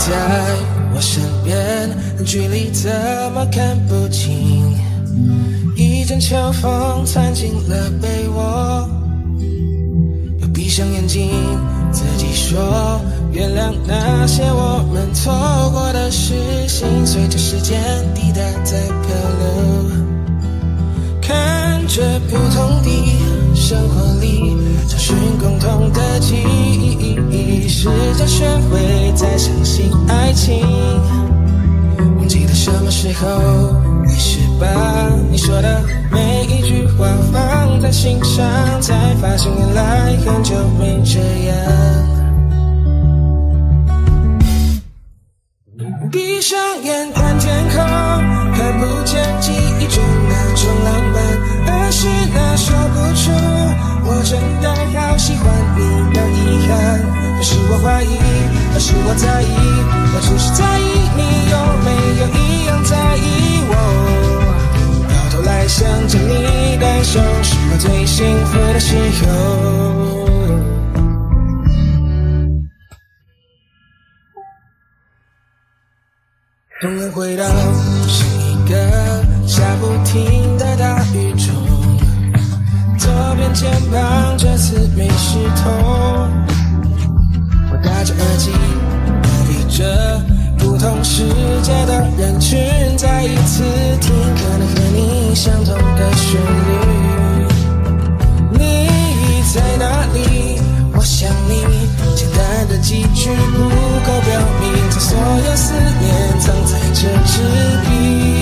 在我身边距离怎么看不清？一阵秋风窜进了被窝，又闭上眼睛，自己说原谅那些我们错过的事情，随着时间滴答在漂流，看着不同的生活里找寻共同的记忆，试着学会再相信爱情。忘记了什么时候开始把你说的每一句话放在心上，才发现原来很久没这样。闭上眼看天空，看不见记忆中那种浪漫，而是那说不出，我真的欢你的遗憾。可是我怀疑，可是我在意，我只是在意你有没有一样在意我。到头来想着你感受，是我最幸福的时候。突然回到是一个下不停的大雨肩膀这次没湿透。我戴着耳机，隔离着不同世界的人群，再一次听可能和你相同的旋律。你在哪里？我想你，简单的几句不够表明，将所有思念藏在这支笔。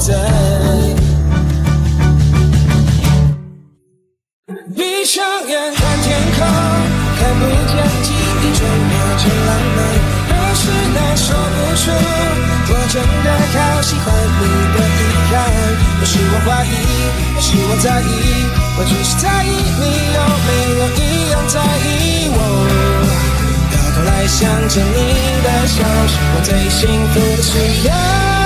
在。闭上眼看天空，看不见记忆中那种浪漫。可是那说不出，我真的好喜欢你的遗憾。不是我怀疑，是我在意，我只是在意你有没有一样在意我。到头来想着你的笑，是我最幸福的时候。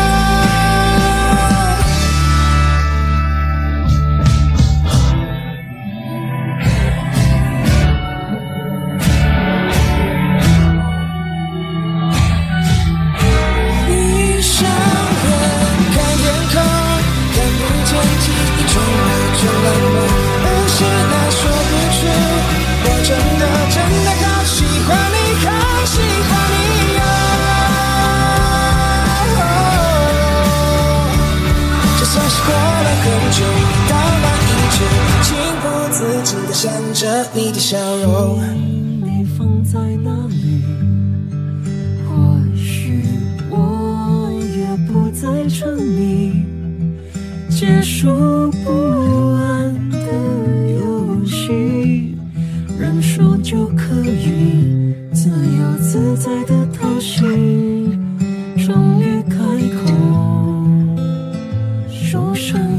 想着你的笑容你放在哪里或许我也不再沉迷结束不安的游戏认输就可以自由自在的掏心终于开口说声